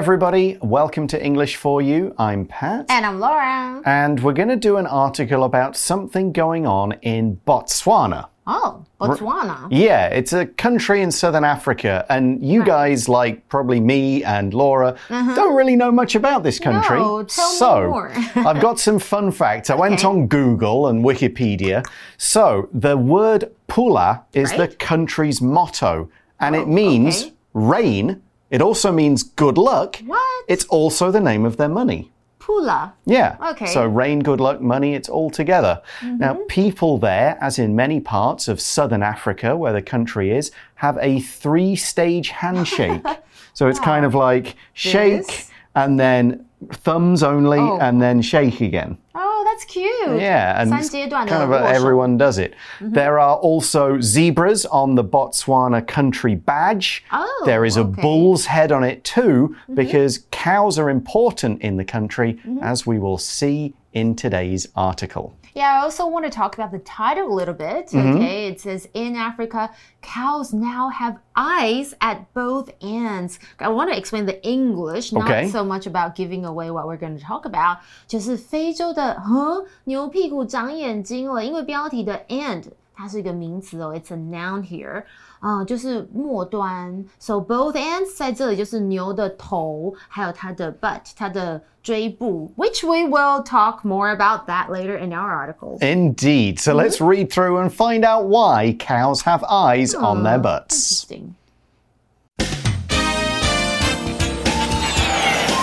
Everybody. Welcome to English for You. I'm Pat. And I'm Laura. And we're going to do an article about something going on in Botswana. Oh, Botswana. Yeah, it's a country in southern Africa, and you guys, like probably me and Laura, mm-hmm. don't really know much about this country. No, tell me so, more. I've got some fun facts. I went on Google and Wikipedia. So, the word Pula is the country's motto, and it Oh, means okay. rain. It also means good luck. What? It's also the name of their money. Pula. Yeah. Okay. So rain, good luck, money, it's all together. Mm-hmm. Now, people there, as in many parts of southern Africa where the country is, have a three stage handshake. so it's kind of ah. like shake This? and then thumbs only Oh. and then shake again. Oh, that's cute. Yeah, and kind of a, everyone does it. Mm -hmm. There are also zebras on the Botswana country badge. Oh, there is a bull's head on it too, mm -hmm. because cows are important in the country, mm -hmm. as we will see in today's article. Yeah, I also want to talk about the title a little bit. Mm-hmm. Okay, it says in Africa, cows now have eyes at both ends. I want to explain the English, not Okay. so much about giving away what we're going to talk about. 就是非洲的huh 牛屁股长眼睛了，因为标题的 end 它是一个名词哦，it's a noun here。 啊、就是末端，so both ends 在这里就是牛的头，还有它的 butt，它的椎部，which we will talk more about that later in our articles. Indeed. So let's read through and find out why cows have eyes on their butts. Interesting.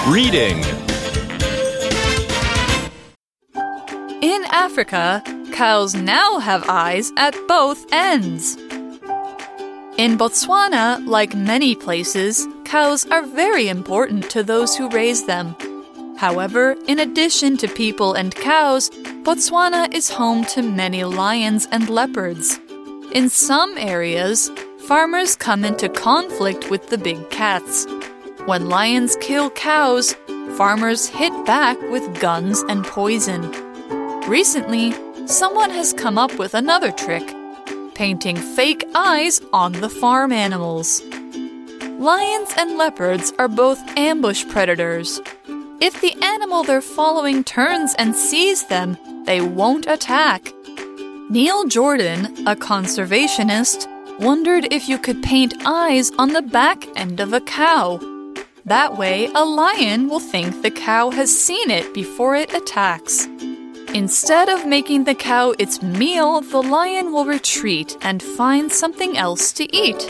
Reading. In Africa, cows now have eyes at both ends. In Botswana, like many places, cows are very important to those who raise them. However, in addition to people and cows, Botswana is home to many lions and leopards. In some areas, farmers come into conflict with the big cats. When lions kill cows, farmers hit back with guns and poison. Recently, someone has come up with another trick painting fake eyes on the farm animals. Lions and leopards are both ambush predators. If the animal they're following turns and sees them, they won't attack. Neil Jordan, a conservationist, wondered if you could paint eyes on the back end of a cow. That way, a lion will think the cow has seen it before it attacks. Instead of making the cow its meal, the lion will retreat and find something else to eat.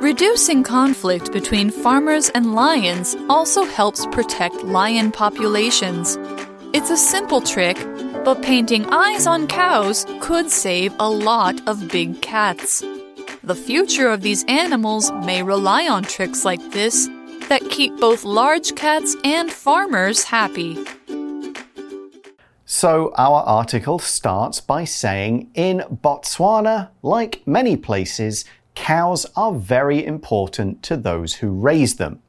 Reducing conflict between farmers and lions also helps protect lion populations. It's a simple trick, but painting eyes on cows could save a lot of big cats. The future of these animals may rely on tricks like this that keep both large cats and farmers happy. So, our article starts by saying in Botswana, like many places, cows are very important to those who raise them.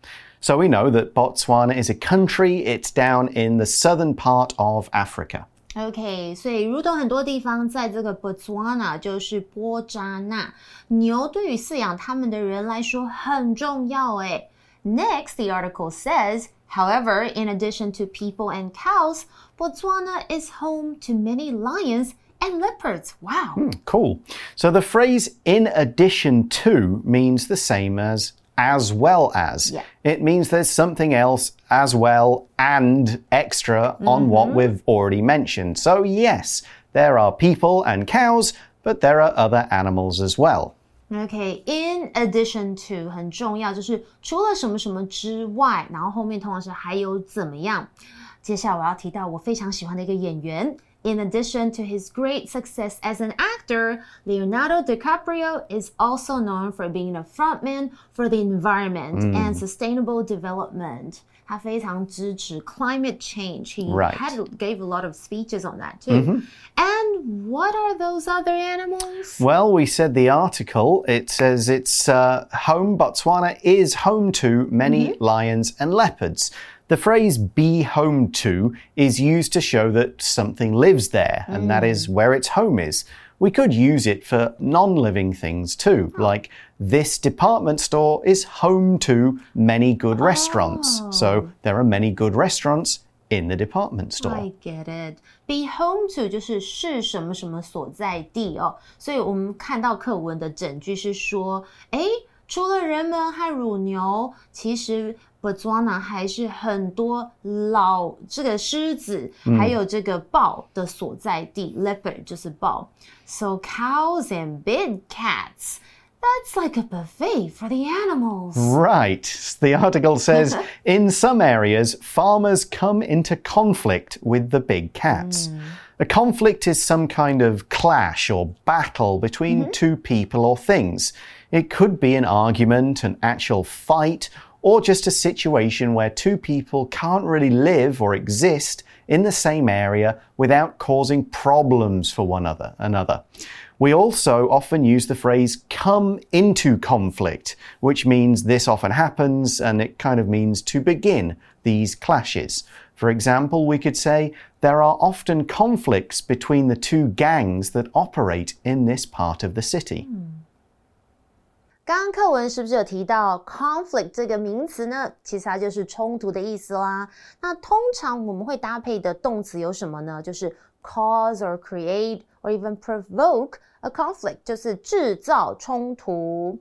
So, we know that Botswana is a country, it's down in the southern part of Africa. OK，所以如同很多地方，在这个 Botswana 就是波扎纳，牛对于饲养它们的人来说很重要诶。Next, the article says, however, in addition to people and cows, Botswana is home to many lions and leopards. Wow. Hmm, cool. So, the phrase in addition to means the same as as well as. Yeah. It means there's something else as well and extra on what mm-hmm. we've already mentioned. So, yes, there are people and cows, but there are other animals as well. OK, in addition to 很重要，就是除了什么什么之外，然后后面通常是还有怎么样。接下来我要提到我非常喜欢的一个演员。In addition to his great success as an actor, Leonardo DiCaprio is also known for being a frontman for the environment and sustainable development. 他非常支持 climate change. He Right. had gave a lot of speeches on that too. And what are those other animals? Well, we said the article, it says it's uh, home, Botswana is home to many lions and leopards. The phrase be home to is used to show that something lives there, and that is where its home is. We could use it for non living things too, like this department store is home to many good restaurants. So there are many good restaurants in the department store. I get it. Be home to 就是是什么什么所在地哦，所以我们看到课文的整句是说，诶，除了人们和乳牛，其实 Botswana 还是很多老这个狮子，还有这个豹的所在地。Leopard 就是豹，so cows and big cats. That's like a buffet for the animals. Right. The article says in some areas, farmers come into conflict with the big cats. Hmm. A conflict is some kind of clash or battle between mm-hmm. two people or things. It could be an argument, an actual fight, or just a situation where two people can't really live or exist in the same area without causing problems for one other another. We also often use the phrase come into conflict, which means this often happens and it kind of means to begin these clashes. For example, we could say there are often conflicts between the two gangs that operate in this part of the city. 刚刚课文是不是有提到 conflict 这个名词呢？其实它就是冲突的意思啦。那通常我们会搭配的动词有什么呢？就是 cause or create or even provoke a conflict，就是制造冲突。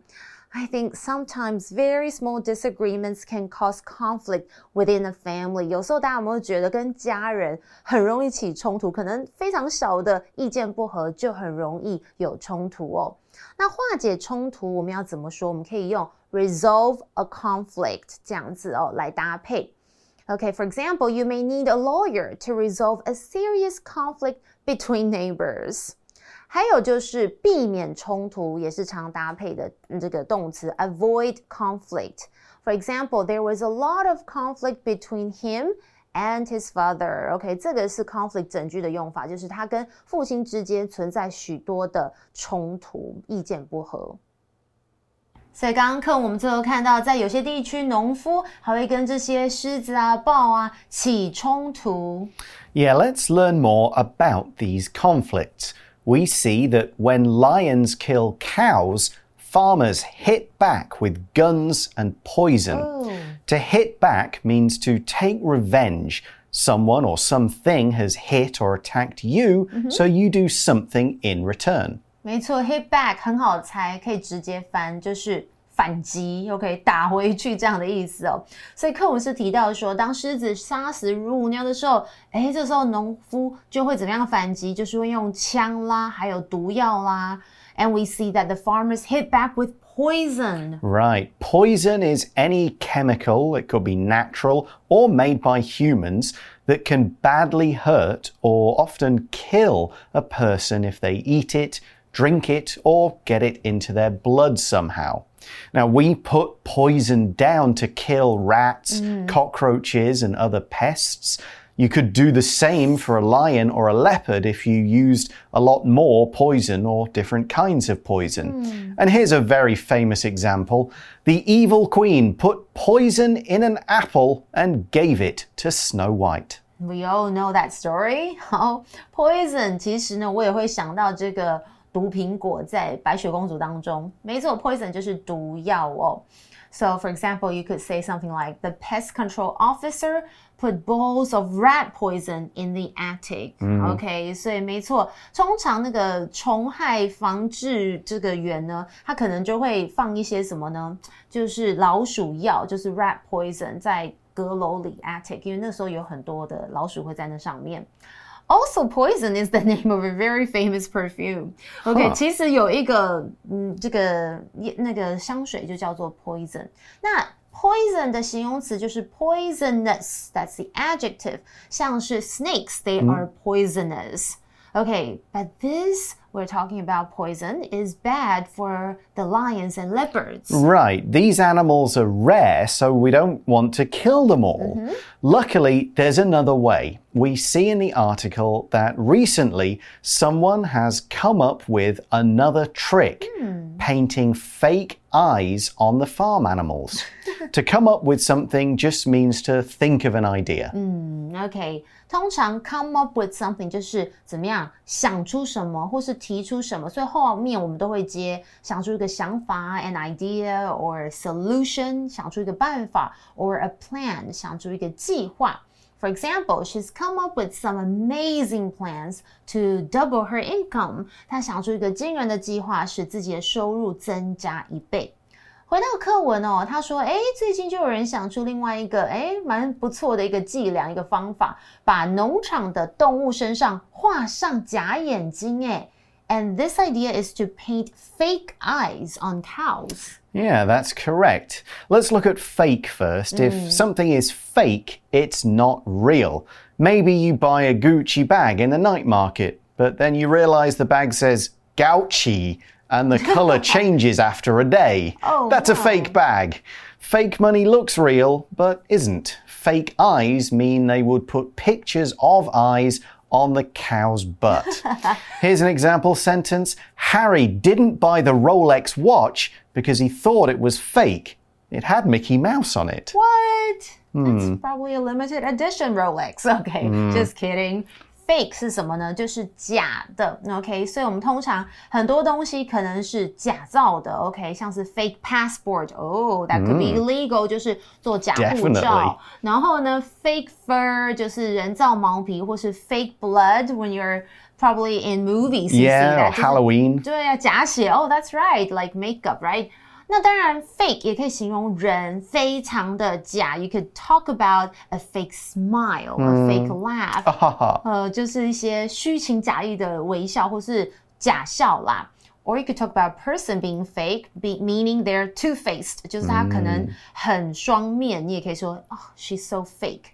I think sometimes very small disagreements can cause conflict within a family。有时候大家有没有觉得跟家人很容易起冲突？可能非常小的意见不合就很容易有冲突哦。那化解冲突我们要怎么说？我们可以用 resolve a conflict 这样子哦来搭配。 Okay, for example, you may need a lawyer to resolve a serious conflict between neighbors. 还有就是避免冲突，也是常搭配的这个动词 avoid conflict. For example, there was a lot of conflict between him and his father. OK，这个是 conflict 整句的用法，就是他跟父亲之间存在许多的冲突，意见不合。 所以刚刚课我们最后看到，在有些地区，农夫还会跟这些狮子啊、豹啊起冲突。 Yeah, let's learn more about these conflicts. We see that when lions kill cows, farmers hit back with guns and poison. To hit back means to take revenge. Someone or something has hit or attacked you, so you do something in return. 没错，hit back 很好猜，可以直接翻，就是反击，又可以打回去这样的意思哦。所以课文是提到说，当狮子杀死乳牛的时候，哎，这时候农夫就会怎么样反击？就是会用枪啦，还有毒药啦。And we see that the farmers hit back with poison. Right. Poison is any chemical, it could be natural or made by humans, that can badly hurt or often kill a person if they eat it, drink it, or get it into their blood somehow. Now, we put poison down to kill rats, cockroaches, and other pests. You could do the same for a lion or a leopard if you used a lot more poison or different kinds of poison. And here's a very famous example the evil queen put poison in an apple and gave it to Snow White. We all know that story. 好，poison 其实呢，我也会想到这个 毒苹果在白雪公主当中。没错，poison 就是毒药哦。So, for example, you could say something like the pest control officer put bowls of rat poison in the attic. OK，所以没错，通常那个虫害防治这个员呢，他可能就会放一些什么呢？就是老鼠药，就是 rat poison 在阁楼里 attic，因为那时候有很多的老鼠会在那上面。Also, poison is the name of a very famous perfume. OK，、 Huh. 其实有一个嗯，这个那个香水就叫做 poison。那 poison 的形容词就是 poisonous，that's the adjective。像是 snakes, they are poisonous. Okay, but this we're talking about poison is bad for the lions and leopards. Right, these animals are rare, so we don't want to kill them all. Luckily, there's another way. We see in the article that recently someone has come up with another trick painting fake eyes on the farm animals. to come up with something just means to think of an idea. OK，通常 come up with something 就是怎么样想出什么，或是 提出什么，所以后面我们都会接想出一个想法，an idea or solution，想出一个办法，or a plan，想出一个计划。For example, she's come up with some amazing plans to double her income. 她想出一个惊人的计划，使自己的收入增加一倍。回到课文哦，他说：“哎，最近就有人想出另外一个哎蛮不错的一个伎俩，一个方法，把农场的动物身上画上假眼睛。哎，and this idea is to paint fake eyes on cows。” Yeah, that's correct. Let's look at fake first. If mm. something is fake, it's not real. Maybe you buy a Gucci bag in the night market, but then you realize the bag says Gauchi and the color changes after a day. Oh, That's a fake bag. Fake money looks real, but isn't. Fake eyes mean they would put pictures of eyes on the cow's butt. Here's an example sentence Harry didn't buy the Rolex watch because he thought it was fake. It had Mickey Mouse on it. What? That's hmm. probably a limited edition Rolex. Okay, hmm. just kidding Fake 是什么呢？就是假的。OK，所以我们通常很多东西可能是假造的。OK，像是 fake passport，哦、oh,，that could be illegal，、就是做假护 Definitely 照。然后呢，fake fur 就是人造毛皮，或是 fake blood when you're probably in movies you see Yeah, that or 就是 Halloween. 对啊，假血哦、oh,，That's right，like makeup right。 那当然，fake 也可以形容人非常的假。You could talk about a fake smile, a fake laugh. 呃，就是一些虚情假意的微笑或是假笑啦。Or you could talk about a person being fake, be, meaning they're two-faced，就是他可能很双面。你也可以说，哦、s h e s so fake。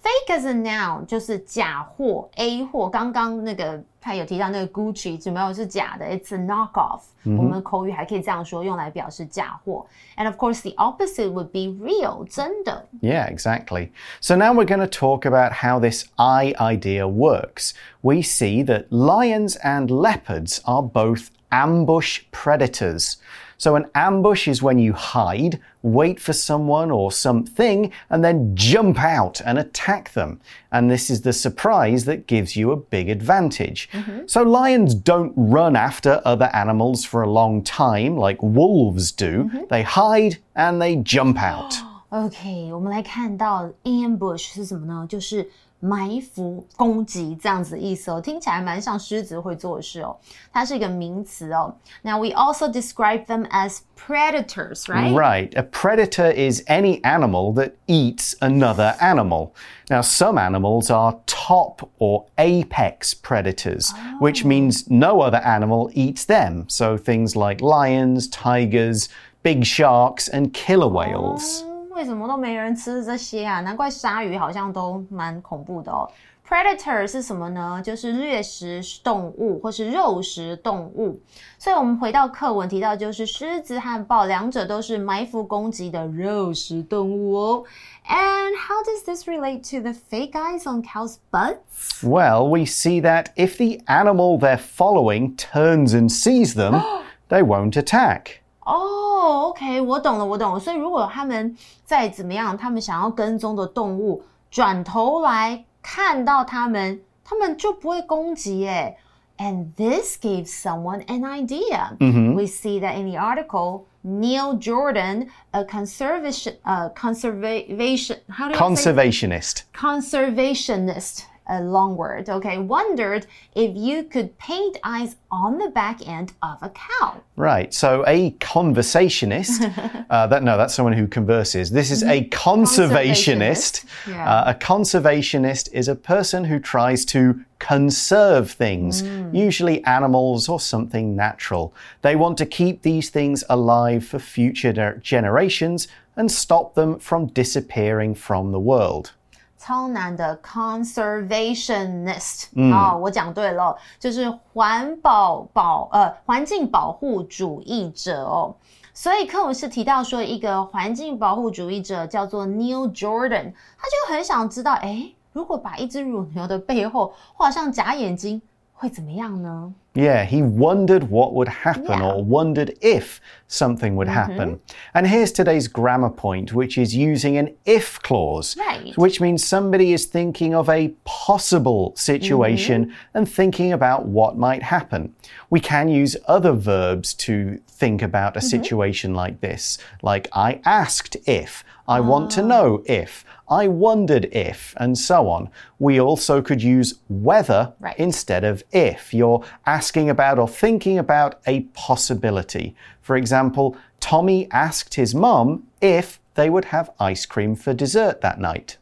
Fake as a noun 就是假货、A 货。刚刚那个他有提到那个 Gucci 有没有是假的？It's a knockoff、我们口语还可以这样说，用来表示假货。And of course, the opposite would be real，真的。 Yeah, exactly. So now we're going to talk about how this eye idea works. We see that lions and leopards are both ambush predators. So an ambush is when you hide, wait for someone or something, and then jump out and attack them. And this is the surprise that gives you a big advantage. So lions don't run after other animals for a long time like wolves do. They hide and they jump out. OK，我们来看到 ambush 是什么呢？就是 埋伏、攻击这样子的意思哦，听起来蛮像狮子会做的事哦。它是一个名词哦。Now we also describe them as predators, right? Right. A predator is any animal that eats another animal. Now, some animals are top or apex predators, which means no other animal eats them. So things like lions, tigers, big sharks, and killer whales. 嗯 为什么都没人吃这些啊？难怪鲨鱼好像都蛮恐怖的哦。Predator 是什么呢？就是掠食动物或是肉食动物。所以我们回到课文提到，就是狮子和豹两者都是埋伏攻击的肉食动物哦。And how does this relate to the fake eyes on cows' butts? Well, we see that if the animal they're following turns and sees them, they won't attack. 哦、o k 我懂了，我懂了。所以如果他们再怎么样，他们想要跟踪的动物转头来看到他们，他们就不会攻击耶。And this gave someone an idea. We see that in the article, Neil Jordan, a conservation, uh, conservation, how do you say? Conservationist. conservationist, a long word, okay, wondered if you could paint eyes on the back end of a cow. Right. So a conversationist, uh, that no, that's someone who converses. This is a conservationist. Conservationist, yeah. Uh, a conservationist is a person who tries to conserve things, usually animals or something natural. They want to keep these things alive for future generations and stop them from disappearing from the world. 超难的 conservationist 啊、我讲对了，就是环保保呃环境保护主义者哦。所以课文是提到说，一个环境保护主义者叫做 Neil Jordan，他就很想知道，哎，如果把一只乳牛的背后画上假眼睛，会怎么样呢？Yeah, he wondered what would happen Yeah. or wondered if something would mm-hmm. happen. And here's today's grammar point, which is using an if clause, Right. which means somebody is thinking of a possible situation mm-hmm. and thinking about what might happen. We can use other verbs to think about a mm-hmm. situation like this, like I asked if, I want to ah. know if, I wondered if, and so on. We also could use whether Right. instead of if. You're asking about or thinking about a possibility. For example, Tommy asked his mum if they would have ice cream for dessert that night.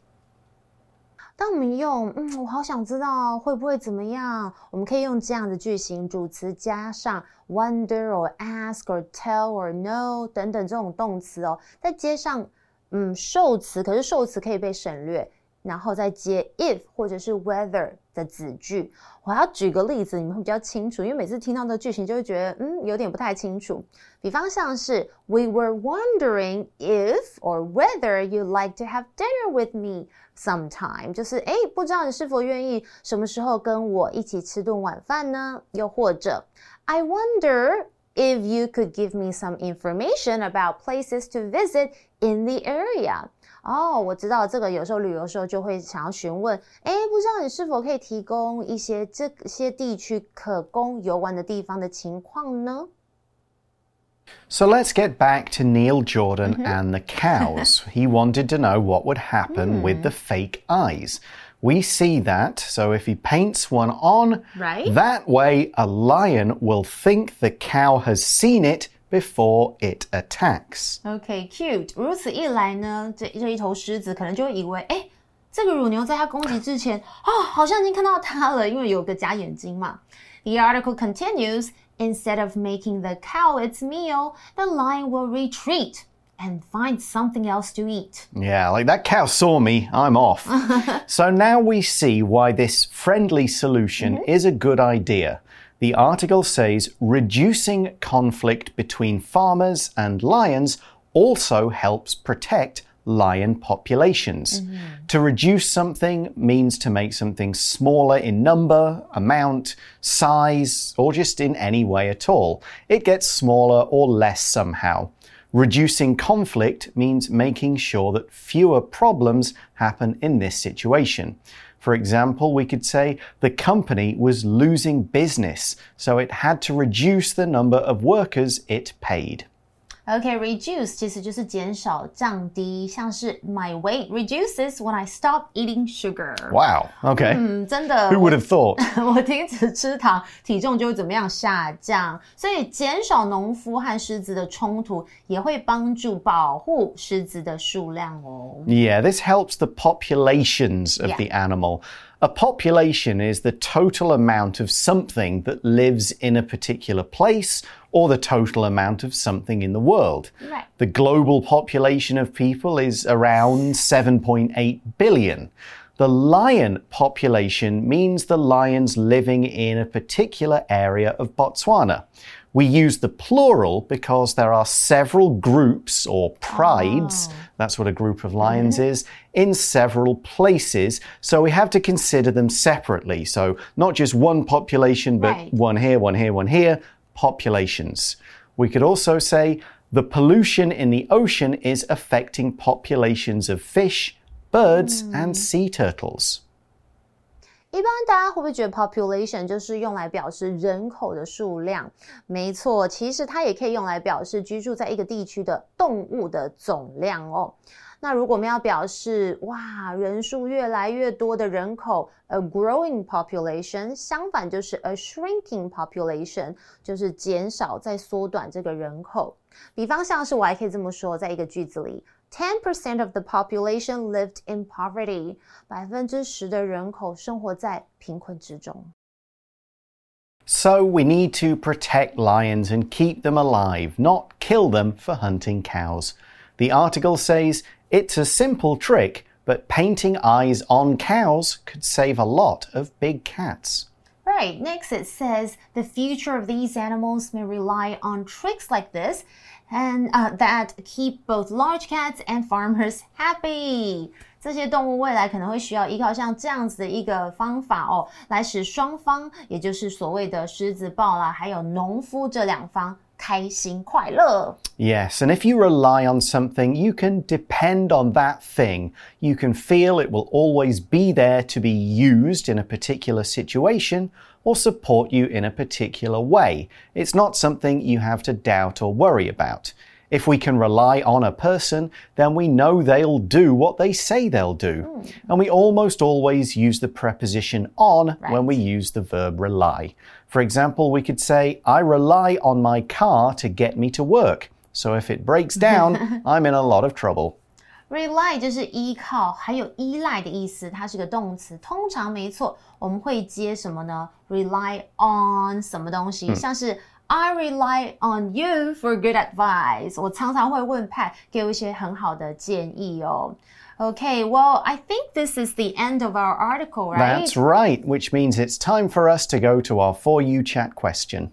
当我们用“嗯，我好想知道会不会怎么样”，我们可以用这样的句型，主词加上 wonder or ask or tell or know 等等这种动词哦，再接上嗯受词，可是受词可以被省略， 然后再接 if 或者是 whether 的子句。我要举个例子，你们会比较清楚，因为每次听到这个句型就会觉得嗯有点不太清楚。比方像是 We were wondering if or whether you'd like to have dinner with me sometime，就是诶，不知道你是否愿意什么时候跟我一起吃顿晚饭呢？又或者 I wonder if you could give me some information about places to visit in the area。 哦，我知道这个有时候旅游的时候就会想要询问，诶，不知道你是否可以提供一些这些地区可供游玩的地方的情况呢？ So let's get back to Neil Jordan and the cows. he wanted to know what would happen with the fake eyes. We see that, so if he paints one on, Right. that way a lion will think the cow has seen it before it attacks. OK，cute、如此一来呢，这这一头狮子可能就会以为，哎，这个乳牛在它攻击之前，啊、好像已经看到它了，因为有个假眼睛嘛。The article continues. Instead of making the cow its meal, the lion will retreat and find something else to eat. Yeah, like that cow saw me, I'm off. so now we see why this friendly solution is a good idea. The article says reducing conflict between farmers and lions also helps protect lion populations. Mm-hmm. To reduce something means to make something smaller in number, amount, size, or just in any way at all. It gets smaller or less somehow. Reducing conflict means making sure that fewer problems happen in this situation. For example, we could say the company was losing business, so it had to reduce the number of workers it paid. OK，reduce、其实就是减少、降低，像是 My weight reduces when I stop eating sugar。 Wow, okay. 嗯，真的。 Who would have thought? 我停止吃糖，体重就会怎么样下降？所以减少农夫和狮子的冲突，也会帮助保护狮子的数量哦。 Yeah, this helps the populations of Yeah. the animal. A population is the total amount of something that lives in a particular place or the total amount of something in the world. Right. The global population of people is around 7.8 billion. The lion population means the lions living in a particular area of Botswana. We use the plural because there are several groups or prides, ah. that's what a group of lions is, in several places. So we have to consider them separately. So not just one population, but Right. one here, one here, one here, populations. We could also say the pollution in the ocean is affecting populations of fish, birds, and hmm. sea turtles. 一般大家会不会觉得 population 就是用来表示人口的数量？没错，其实它也可以用来表示居住在一个地区的动物的总量哦。那如果我们要表示哇人数越来越多的人口，a growing population，相反就是 a shrinking population，就是减少在缩短这个人口。比方像是我还可以这么说，在一个句子里。Ten percent of the population lived in poverty. 百分之十的人口生活在贫困之中。 So we need to protect lions and keep them alive, not kill them for hunting cows. The article says it's a simple trick, but painting eyes on cows could save a lot of big cats. Right. Next, it says the future of these animals may rely on tricks like this, and uh, that keep both large cats and farmers happy. 这些动物未来可能会需要依靠像这样子的一个方法哦，来使双方，也就是所谓的狮子豹啦，还有农夫这两方 开心快乐。 Yes, and if you rely on something, you can depend on that thing. You can feel it will always be there to be used in a particular situation or support you in a particular way. It's not something you have to doubt or worry about. If we can rely on a person, then we know they'll do what they say they'll do. And we almost always use the preposition on when we use the verb rely. For example, we could say, I rely on my car to get me to work. So if it breaks down, I'm in a lot of trouble. Rely 就是依靠，还有依赖的意思，它是个动词。通常没错，我们会接什么呢？Rely on 什么东西？像是 I rely on you for good advice。我常常会问 Pat 给我一些很好的建议哦。Okay, well, I think this is the end of our article, right? That's right, which means it's time for us to go to our For You chat question.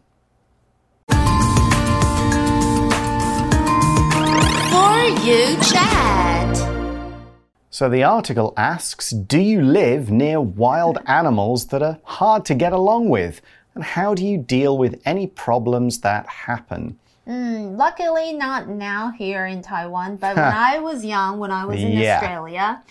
For you chat. So the article asks Do you live near wild animals that are hard to get along with? And how do you deal with any problems that happen? Luckily, not now here in Taiwan, but when I was young, when I was in Yeah. Australia,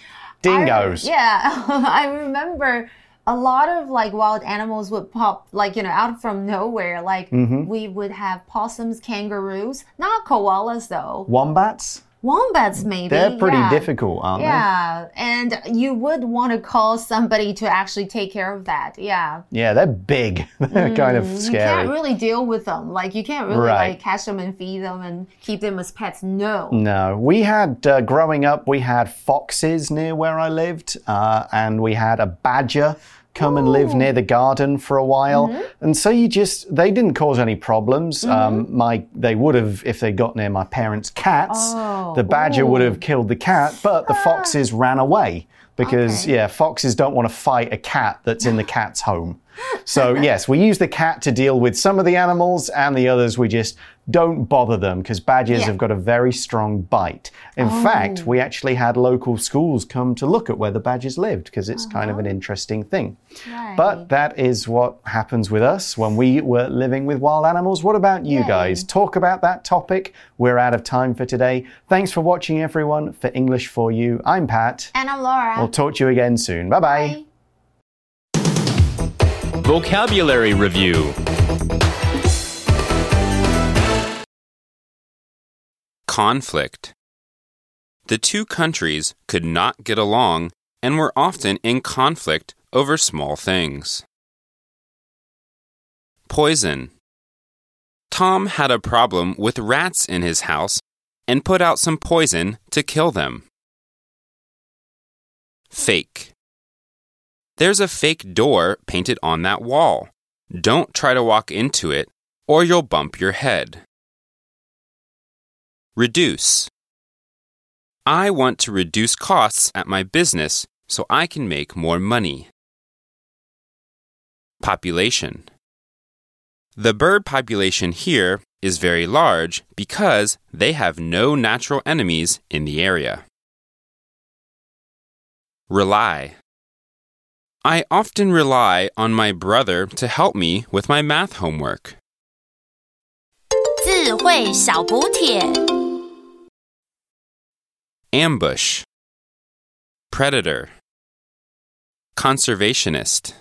Dingoes. I, yeah, I remember a lot of like wild animals would pop like you know out from nowhere. Like Mm-hmm. we would have possums, kangaroos, not koalas though. Wombats? Wombats maybe. They're pretty yeah. difficult, aren't they? Yeah, and you would want to call somebody to actually take care of that. Yeah. Yeah, they're big. they're kind of scary. You can't really deal with them. Like you can't really Right. like catch them and feed them and keep them as pets. No. No, we had uh, growing up. We had foxes near where I lived, uh, and we had a badger come and live near the garden for a while. Mm-hmm. And so you just they didn't cause any problems. Um, my they would have if they got near my parents' cats. Oh, the badger would have killed the cat, but the foxes ran away because Okay. yeah, foxes don't want to fight a cat that's in the cat's home. So yes, we use the cat to deal with some of the animals, and the others we just don't bother them because badgers Yeah. have got a very strong bite. In oh. fact, we actually had local schools come to look at where the badgers lived because it's kind of an uh-huh. interesting thing. Right. But that is what happens with us when we were living with wild animals. What about you Yay. guys? Talk about that topic. We're out of time for today. Thanks for watching, everyone. For English for You, I'm Pat. And I'm Laura. We'll talk to you again soon. Bye bye. Bye. Vocabulary Review Conflict. The two countries could not get along and were often in conflict over small things. Poison. Tom had a problem with rats in his house and put out some poison to kill them. Fake. There's a fake door painted on that wall. Don't try to walk into it, or you'll bump your head. Reduce. I want to reduce costs at my business so I can make more money. Population. The bird population here is very large because they have no natural enemies in the area. Rely. I often rely on my brother to help me with my math homework. 智慧小补帖。 Ambush. Predator. Conservationist.